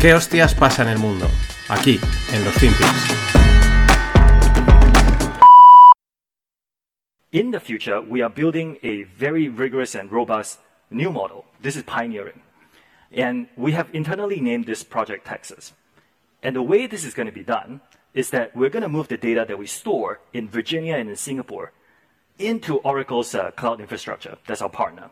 ¿Qué hostias pasa en el mundo? Aquí, en los FinPix. In the future, we are building a very rigorous and robust new model. This is pioneering. And we have internally named this Project Texas. And the way this is going to be done is that we're going to move the data that we store in Virginia and in Singapore into Oracle's uh, cloud infrastructure. That's our partner.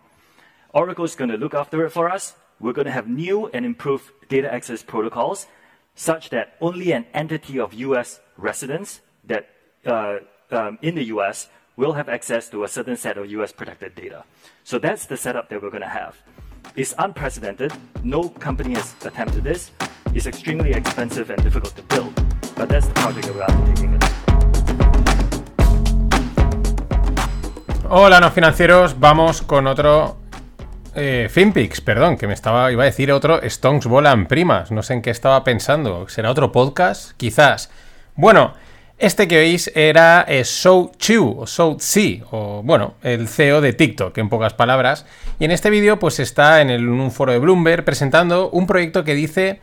Oracle is going to look after it for us. We're going to have new and improved data access protocols such that only an entity of US residents that uh, um, in the US will have access to a certain set of US protected data. So that's the setup that we're going to have. It's unprecedented. No company has attempted this. It's extremely expensive and difficult to build, but that's the project that we're undertaking. Hola, no financieros. Vamos con otro eh, FinPix, perdón, que me estaba, iba a decir otro Stonks Volan Primas. No sé en qué estaba pensando. ¿Será otro podcast? Quizás. Bueno, este que oís era eh, Shou Chu, o Shou Tsi, o bueno, el CEO de TikTok, en pocas palabras. Y en este vídeo, pues está en, un foro de Bloomberg presentando un proyecto que dice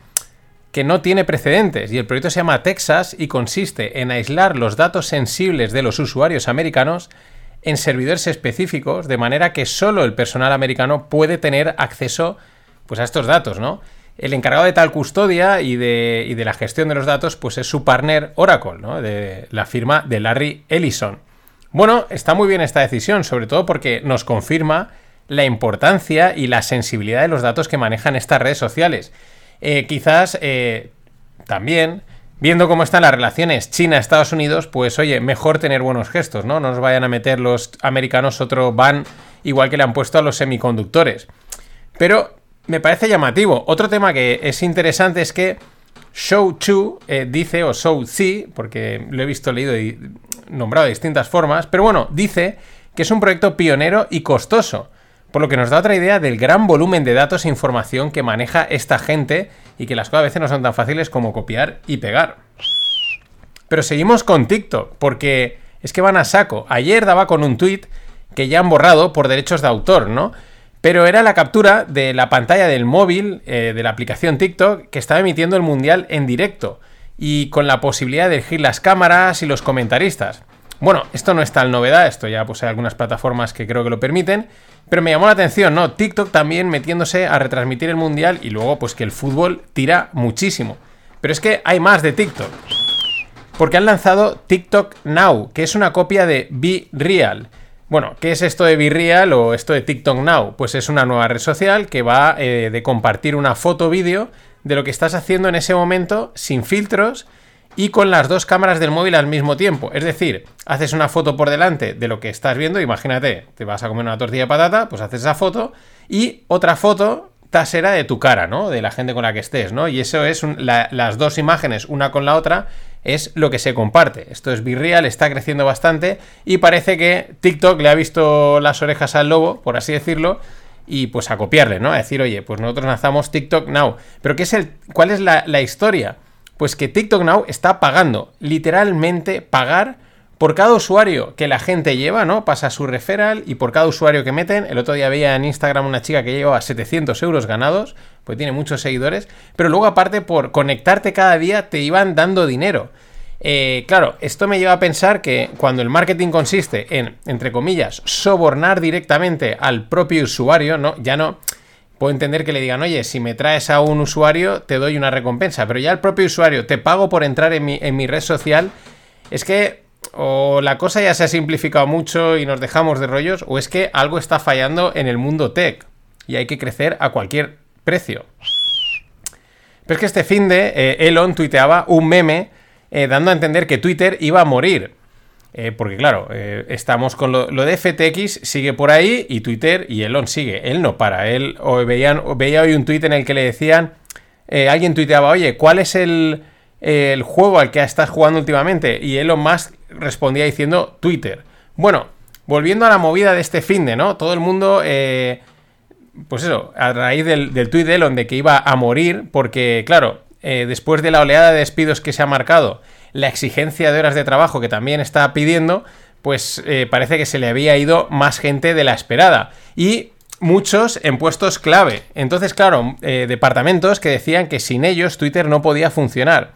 que no tiene precedentes. Y el proyecto se llama Texas y consiste en aislar los datos sensibles de los usuarios americanos en servidores específicos, de manera que solo el personal americano puede tener acceso pues, a estos datos, ¿no? El encargado de tal custodia y de, de, la gestión de los datos, pues es su partner Oracle, ¿no? De la firma de Larry Ellison. Bueno, está muy bien esta decisión, sobre todo porque nos confirma la importancia y la sensibilidad de los datos que manejan estas redes sociales. Eh, quizás eh, también, viendo cómo están las relaciones China-Estados Unidos, pues oye, mejor tener buenos gestos, ¿no? No nos vayan a meter los americanos otro ban igual que le han puesto a los semiconductores. Pero me parece llamativo. Otro tema que es interesante es que Shou Chu eh, dice, o Shou Zi, porque lo he visto leído y nombrado de distintas formas, pero bueno, dice que es un proyecto pionero y costoso, por lo que nos da otra idea del gran volumen de datos e información que maneja esta gente y que las cosas a veces no son tan fáciles como copiar y pegar. Pero seguimos con TikTok, porque es que van a saco. Ayer daba con un tweet que ya han borrado por derechos de autor, ¿no? Pero era la captura de la pantalla del móvil eh, de la aplicación TikTok que estaba emitiendo el mundial en directo y con la posibilidad de elegir las cámaras y los comentaristas. Bueno, esto no es tal novedad, esto ya pues hay algunas plataformas que creo que lo permiten, pero me llamó la atención, ¿no? TikTok también metiéndose a retransmitir el mundial y luego pues que el fútbol tira muchísimo. Pero es que hay más de TikTok. Porque han lanzado TikTok Now, que es una copia de Be Real. Bueno, ¿qué es esto de Virreal o esto de TikTok Now? Pues es una nueva red social que va eh, de compartir una foto vídeo de lo que estás haciendo en ese momento sin filtros y con las dos cámaras del móvil al mismo tiempo. Es decir, haces una foto por delante de lo que estás viendo, imagínate, te vas a comer una tortilla de patata, pues haces esa foto y otra foto tasera de tu cara, ¿no? De la gente con la que estés, ¿no? Y eso es las dos imágenes, una con la otra, es lo que se comparte. Esto es virreal, está creciendo bastante y parece que TikTok le ha visto las orejas al lobo, por así decirlo, y pues a copiarle, ¿no? A decir, oye, pues nosotros lanzamos TikTok Now. Pero ¿qué es el, ¿cuál es la historia? Pues que TikTok Now está pagando, literalmente pagar por cada usuario que la gente lleva, ¿no? Pasa su referral y por cada usuario que meten. El otro día veía en Instagram una chica que lleva 700 euros ganados, pues tiene muchos seguidores. Pero luego, aparte, por conectarte cada día, te iban dando dinero. Eh, claro, esto me lleva a pensar que cuando el marketing consiste en, entre comillas, sobornar directamente al propio usuario, ¿no? Ya no. Puedo entender que le digan, oye, si me traes a un usuario, te doy una recompensa. Pero ya el propio usuario, te pago por entrar en mi, red social. Es que o la cosa ya se ha simplificado mucho y nos dejamos de rollos, o es que algo está fallando en el mundo tech y hay que crecer a cualquier precio. Pero es que este fin de eh, Elon tuiteaba un meme eh, dando a entender que Twitter iba a morir. Eh, porque claro, estamos con lo, de FTX, sigue por ahí y Twitter y Elon sigue. Él no para. Él o veían, veía hoy un tuit en el que le decían, alguien tuiteaba, oye, ¿cuál es el, juego al que estás jugando últimamente? Y Elon Musk respondía diciendo Twitter. Bueno, volviendo a la movida de este fin de, ¿no? Todo el mundo, eh, pues eso, a raíz del, del tuit de Elon de que iba a morir, porque, claro, eh, después de la oleada de despidos que se ha marcado, la exigencia de horas de trabajo que también está pidiendo, pues eh, parece que se le había ido más gente de la esperada. Y muchos en puestos clave. Entonces, claro, eh, departamentos que decían que sin ellos Twitter no podía funcionar.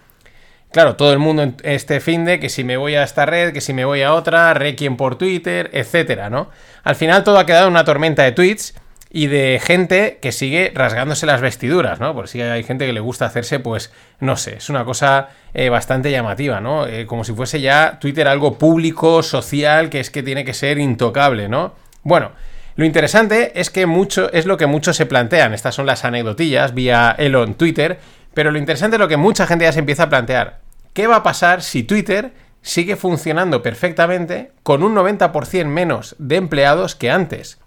Claro, todo el mundo en este fin de que si me voy a esta red, que si me voy a otra, requiem por Twitter, etcétera, ¿no? Al final todo ha quedado en una tormenta de tweets y de gente que sigue rasgándose las vestiduras, ¿no? Por si hay gente que le gusta hacerse, pues, no sé, es una cosa eh, bastante llamativa, ¿no? Eh, como si fuese ya Twitter algo público, social, que es que tiene que ser intocable, ¿no? Bueno, lo interesante es que mucho es lo que muchos se plantean. Estas son las anecdotillas vía Elon Twitter pero lo interesante es lo que mucha gente ya se empieza a plantear. ¿Qué va a pasar si Twitter sigue funcionando perfectamente con un 90% menos de empleados que antes?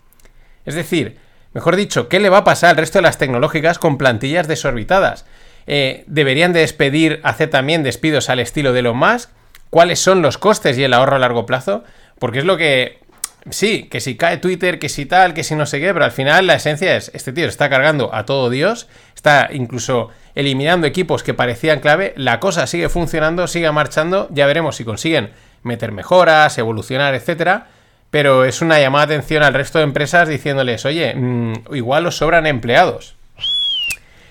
Es decir, mejor dicho, ¿qué le va a pasar al resto de las tecnológicas con plantillas desorbitadas? Eh, ¿Deberían despedir, hacer también despidos al estilo de Elon Musk? ¿Cuáles son los costes y el ahorro a largo plazo? Porque es lo que Sí, que si cae Twitter, que si tal, que si no sé qué, pero al final la esencia es, este tío está cargando a todo Dios, está incluso eliminando equipos que parecían clave, la cosa sigue funcionando, sigue marchando, ya veremos si consiguen meter mejoras, evolucionar, etcétera, pero es una llamada de atención al resto de empresas diciéndoles, oye, mm, igual os sobran empleados.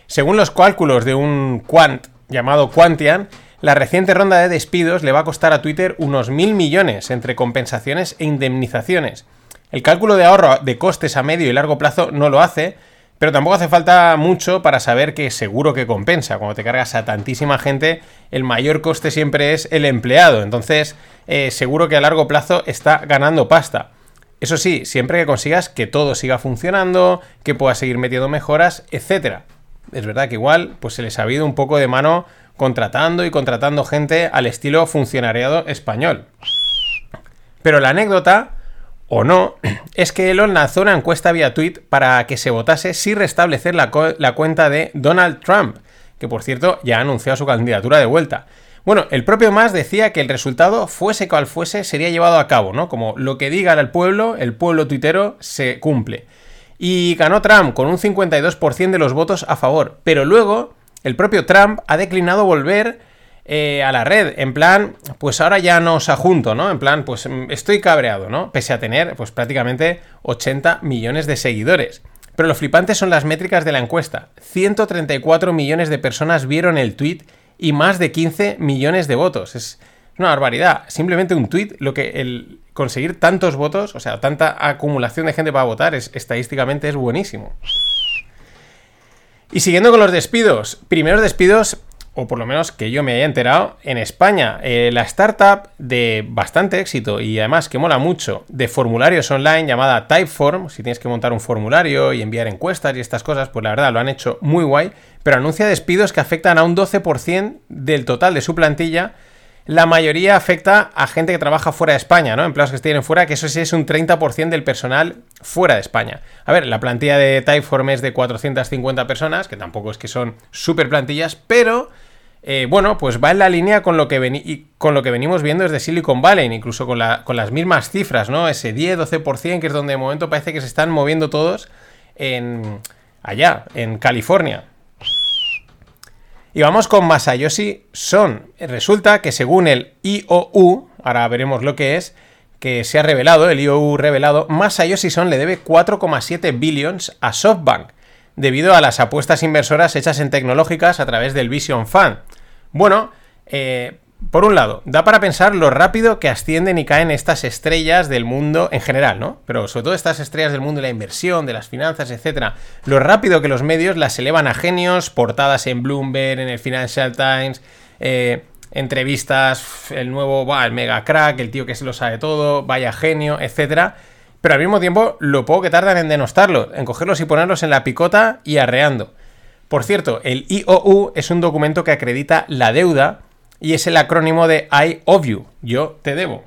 Según los cálculos de un quant llamado Quantian, la reciente ronda de despidos le va a costar a Twitter unos mil millones entre compensaciones e indemnizaciones. El cálculo de ahorro de costes a medio y largo plazo no lo hace, pero tampoco hace falta mucho para saber que seguro que compensa. Cuando te cargas a tantísima gente, el mayor coste siempre es el empleado. Entonces, eh, seguro que a largo plazo está ganando pasta. Eso sí, siempre que consigas que todo siga funcionando, que puedas seguir metiendo mejoras, etc. Es verdad que igual, pues se les ha habido un poco de mano contratando y contratando gente al estilo funcionariado español. Pero la anécdota, o no, es que Elon lanzó una encuesta vía tweet para que se votase si restablecer la, cuenta de Donald Trump, que por cierto ya ha anunciado su candidatura de vuelta. Bueno, el propio Mas decía que el resultado, fuese cual fuese, sería llevado a cabo, ¿no? Como lo que diga el pueblo, el pueblo tuitero se cumple. Y ganó Trump con un 52% de los votos a favor. Pero luego el propio Trump ha declinado volver eh, a la red. En plan, pues ahora ya no os ajunto, ¿no? En plan, pues mm, estoy cabreado, ¿no? Pese a tener, pues prácticamente 80 millones de seguidores. Pero lo flipante son las métricas de la encuesta. 134 millones de personas vieron el tweet y más de 15 millones de votos. Es una barbaridad. Simplemente un tweet, lo que el conseguir tantos votos, o sea, tanta acumulación de gente para votar, es, estadísticamente es buenísimo. Y siguiendo con los despidos, primeros despidos, o por lo menos que yo me haya enterado, en España, eh, la startup de bastante éxito y además que mola mucho de formularios online llamada Typeform, si tienes que montar un formulario y enviar encuestas y estas cosas, pues la verdad lo han hecho muy guay, pero anuncia despidos que afectan a un 12% del total de su plantilla la mayoría afecta a gente que trabaja fuera de España, ¿no? Empleados que estén fuera, que eso sí es un 30% del personal fuera de España. A ver, la plantilla de Typeform es de 450 personas, que tampoco es que son súper plantillas, pero eh, bueno, pues va en la línea con lo, que con lo que venimos viendo desde Silicon Valley, incluso con, las mismas cifras, ¿no? Ese 10-12%, que es donde de momento parece que se están moviendo todos en allá, en California. Y vamos con Masayoshi Son. Resulta que según el IOU, ahora veremos lo que es, que se ha revelado, el IOU revelado, Masayoshi Son le debe 4,7 billions a SoftBank, debido a las apuestas inversoras hechas en tecnológicas a través del Vision Fund. Bueno, eh, por un lado, da para pensar lo rápido que ascienden y caen estas estrellas del mundo en general, ¿no? Pero sobre todo estas estrellas del mundo de la inversión, de las finanzas, etcétera. Lo rápido que los medios las elevan a genios, portadas en Bloomberg, en el Financial Times, eh, entrevistas, el nuevo, el mega crack, el tío que se lo sabe todo, vaya genio, etcétera. Pero al mismo tiempo, lo poco que tardan en denostarlo, en cogerlos y ponerlos en la picota y arreando. Por cierto, el IOU es un documento que acredita la deuda y es el acrónimo de I owe you, yo te debo.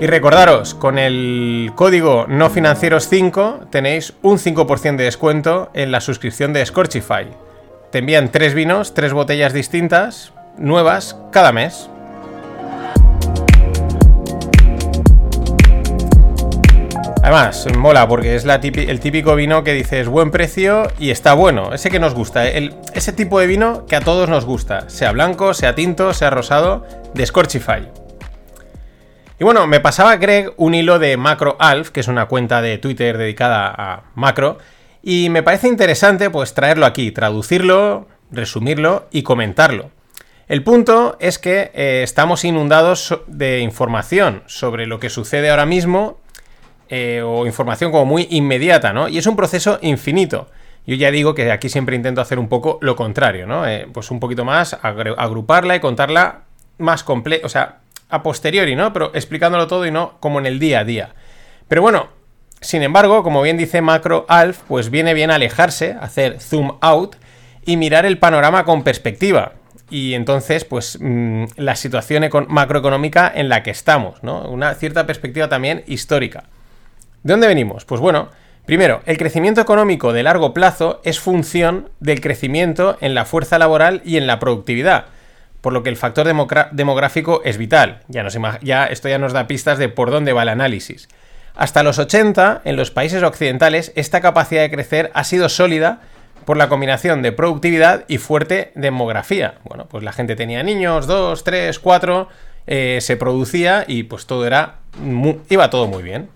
Y recordaros, con el código no financieros 5 tenéis un 5% de descuento en la suscripción de Scorchify. Te envían tres vinos, tres botellas distintas, nuevas, cada mes. Además, mola porque es el típico vino que dices buen precio y está bueno. Ese que nos gusta. Ese tipo de vino que a todos nos gusta. Sea blanco, sea tinto, sea rosado. De Scorchify. Y bueno, me pasaba Greg un hilo de Macro Alf, que es una cuenta de Twitter dedicada a macro, y me parece interesante pues traerlo aquí, traducirlo, resumirlo y comentarlo. El punto es que eh, estamos inundados de información sobre lo que sucede ahora mismo eh, o información como muy inmediata, ¿no? Y es un proceso infinito. Yo ya digo que aquí siempre intento hacer un poco lo contrario, ¿no? Eh, pues un poquito más, agruparla y contarla más completa, o sea, a posteriori, ¿no? Pero explicándolo todo y no como en el día a día. Pero bueno, sin embargo, como bien dice Macro Alf, pues viene bien alejarse, hacer zoom out y mirar el panorama con perspectiva. Y entonces, pues mm, la situación macroeconómica en la que estamos, ¿no? Una cierta perspectiva también histórica. ¿De dónde venimos? Pues bueno, primero, el crecimiento económico de largo plazo es función del crecimiento en la fuerza laboral y en la productividad por lo que el factor demográfico es vital. Ya, esto ya nos da pistas de por dónde va el análisis. Hasta los 80, en los países occidentales, esta capacidad de crecer ha sido sólida por la combinación de productividad y fuerte demografía. Bueno, pues la gente tenía niños, dos, tres, cuatro, eh, se producía y pues todo era, iba todo muy bien.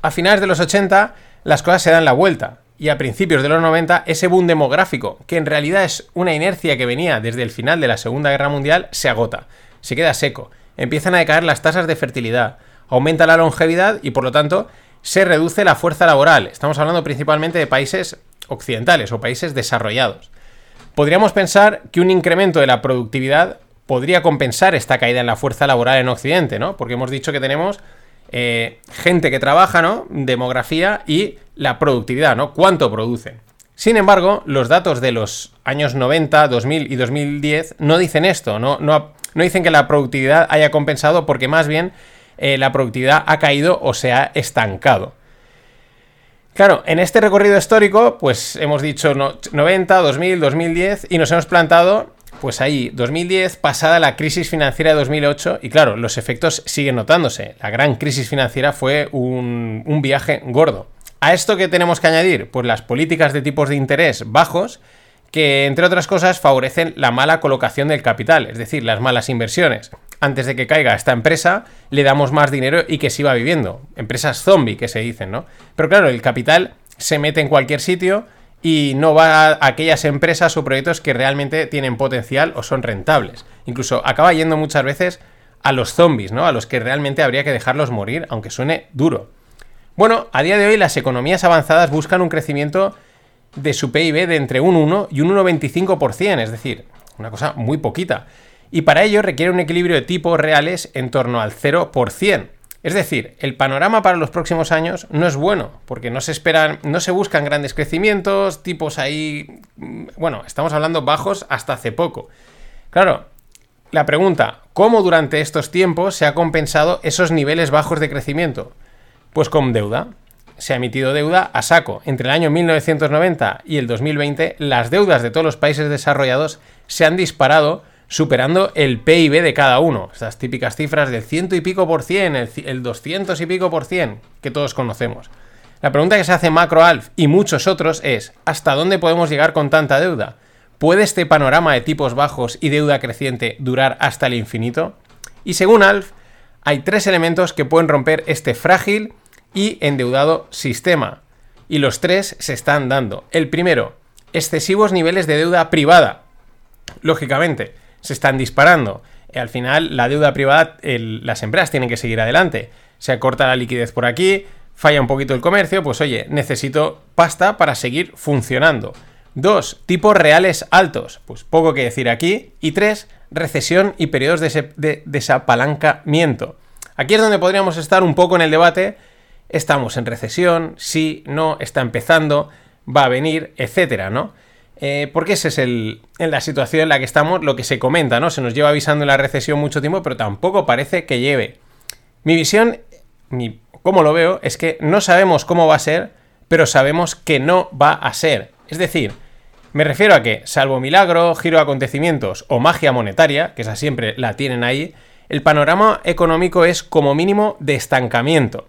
A finales de los 80, las cosas se dan la vuelta y a principios de los 90 ese boom demográfico, que en realidad es una inercia que venía desde el final de la Segunda Guerra Mundial, se agota, se queda seco, empiezan a decaer las tasas de fertilidad, aumenta la longevidad y por lo tanto se reduce la fuerza laboral. Estamos hablando principalmente de países occidentales o países desarrollados. Podríamos pensar que un incremento de la productividad podría compensar esta caída en la fuerza laboral en Occidente, ¿no? Porque hemos dicho que tenemos eh, gente que trabaja, ¿no? Demografía y la productividad, ¿no? ¿Cuánto producen? Sin embargo, los datos de los años 90, 2000 y 2010 no dicen esto, no, no, no dicen que la productividad haya compensado porque más bien eh, la productividad ha caído o se ha estancado. Claro, en este recorrido histórico, pues hemos dicho 90, 2000, 2010 y nos hemos plantado pues ahí, 2010, pasada la crisis financiera de 2008, y claro, los efectos siguen notándose. La gran crisis financiera fue un, viaje gordo. ¿A esto qué tenemos que añadir? Pues las políticas de tipos de interés bajos que, entre otras cosas, favorecen la mala colocación del capital, es decir, las malas inversiones. Antes de que caiga esta empresa, le damos más dinero y que siga viviendo. Empresas zombie, que se dicen, ¿no? Pero claro, el capital se mete en cualquier sitio y no va a aquellas empresas o proyectos que realmente tienen potencial o son rentables. Incluso acaba yendo muchas veces a los zombies, ¿no? A los que realmente habría que dejarlos morir, aunque suene duro. Bueno, a día de hoy las economías avanzadas buscan un crecimiento de su PIB de entre un 1 y un 1,25%, es decir, una cosa muy poquita. Y para ello requiere un equilibrio de tipos reales en torno al 0%. Es decir, el panorama para los próximos años no es bueno, porque no se esperan, no se buscan grandes crecimientos, tipos ahí, mm, bueno, estamos hablando bajos hasta hace poco. Claro, la pregunta, ¿cómo durante estos tiempos se ha compensado esos niveles bajos de crecimiento? Pues con deuda. Se ha emitido deuda a saco. Entre el año 1990 y el 2020, las deudas de todos los países desarrollados se han disparado superando el PIB de cada uno. Estas típicas cifras del ciento y pico por cien, el, doscientos y pico por cien, que todos conocemos. La pregunta que se hace MacroAlf y muchos otros es, ¿hasta dónde podemos llegar con tanta deuda? ¿Puede este panorama de tipos bajos y deuda creciente durar hasta el infinito? Y según Alf, hay tres elementos que pueden romper este frágil y endeudado sistema. Y los tres se están dando. El primero, excesivos niveles de deuda privada. Lógicamente, se están disparando. Y al final, la deuda privada, las empresas tienen que seguir adelante. Se corta la liquidez por aquí, falla un poquito el comercio, pues oye, necesito pasta para seguir funcionando. Dos, tipos reales altos, pues poco que decir aquí. Y tres, recesión y periodos de, desapalancamiento. Aquí es donde podríamos estar un poco en el debate. Estamos en recesión, sí, no, está empezando, va a venir, etcétera, ¿no? Eh, porque ese es el, en la situación en la que estamos, lo que se comenta, ¿no? Se nos lleva avisando la recesión mucho tiempo, pero tampoco parece que lleve. Mi visión, mi, como lo veo, es que no sabemos cómo va a ser, pero sabemos que no va a ser. Es decir, me refiero a que, salvo milagro, giro de acontecimientos o magia monetaria, que esa siempre la tienen ahí, el panorama económico es como mínimo de estancamiento.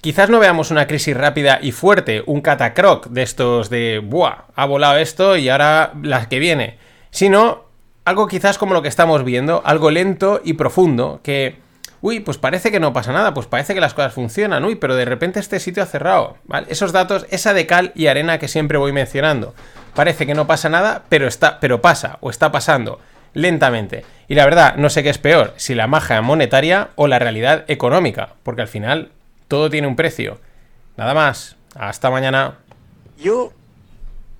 Quizás no veamos una crisis rápida y fuerte, un catacroc de estos de, ¡buah! Ha volado esto y ahora la que viene. Sino algo quizás como lo que estamos viendo, algo lento y profundo, que uy, pues parece que no pasa nada, pues parece que las cosas funcionan, uy, pero de repente este sitio ha cerrado. Esos datos, esa de cal y arena que siempre voy mencionando. Parece que no pasa nada, pero está, pero pasa, o está pasando, lentamente. Y la verdad, no sé qué es peor, si la magia monetaria o la realidad económica, porque al final todo tiene un precio. Nada más, hasta mañana. Yo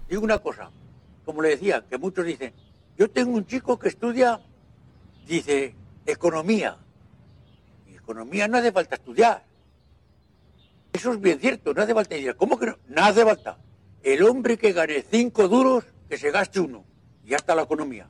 digo una cosa, como le decía, que muchos dicen, yo tengo un chico que estudia, dice, economía. Y economía no hace falta estudiar. Eso es bien cierto, no hace falta estudiar. ¿Cómo que no? No hace falta. El hombre que gane cinco duros, que se gaste uno. Y ya está la economía.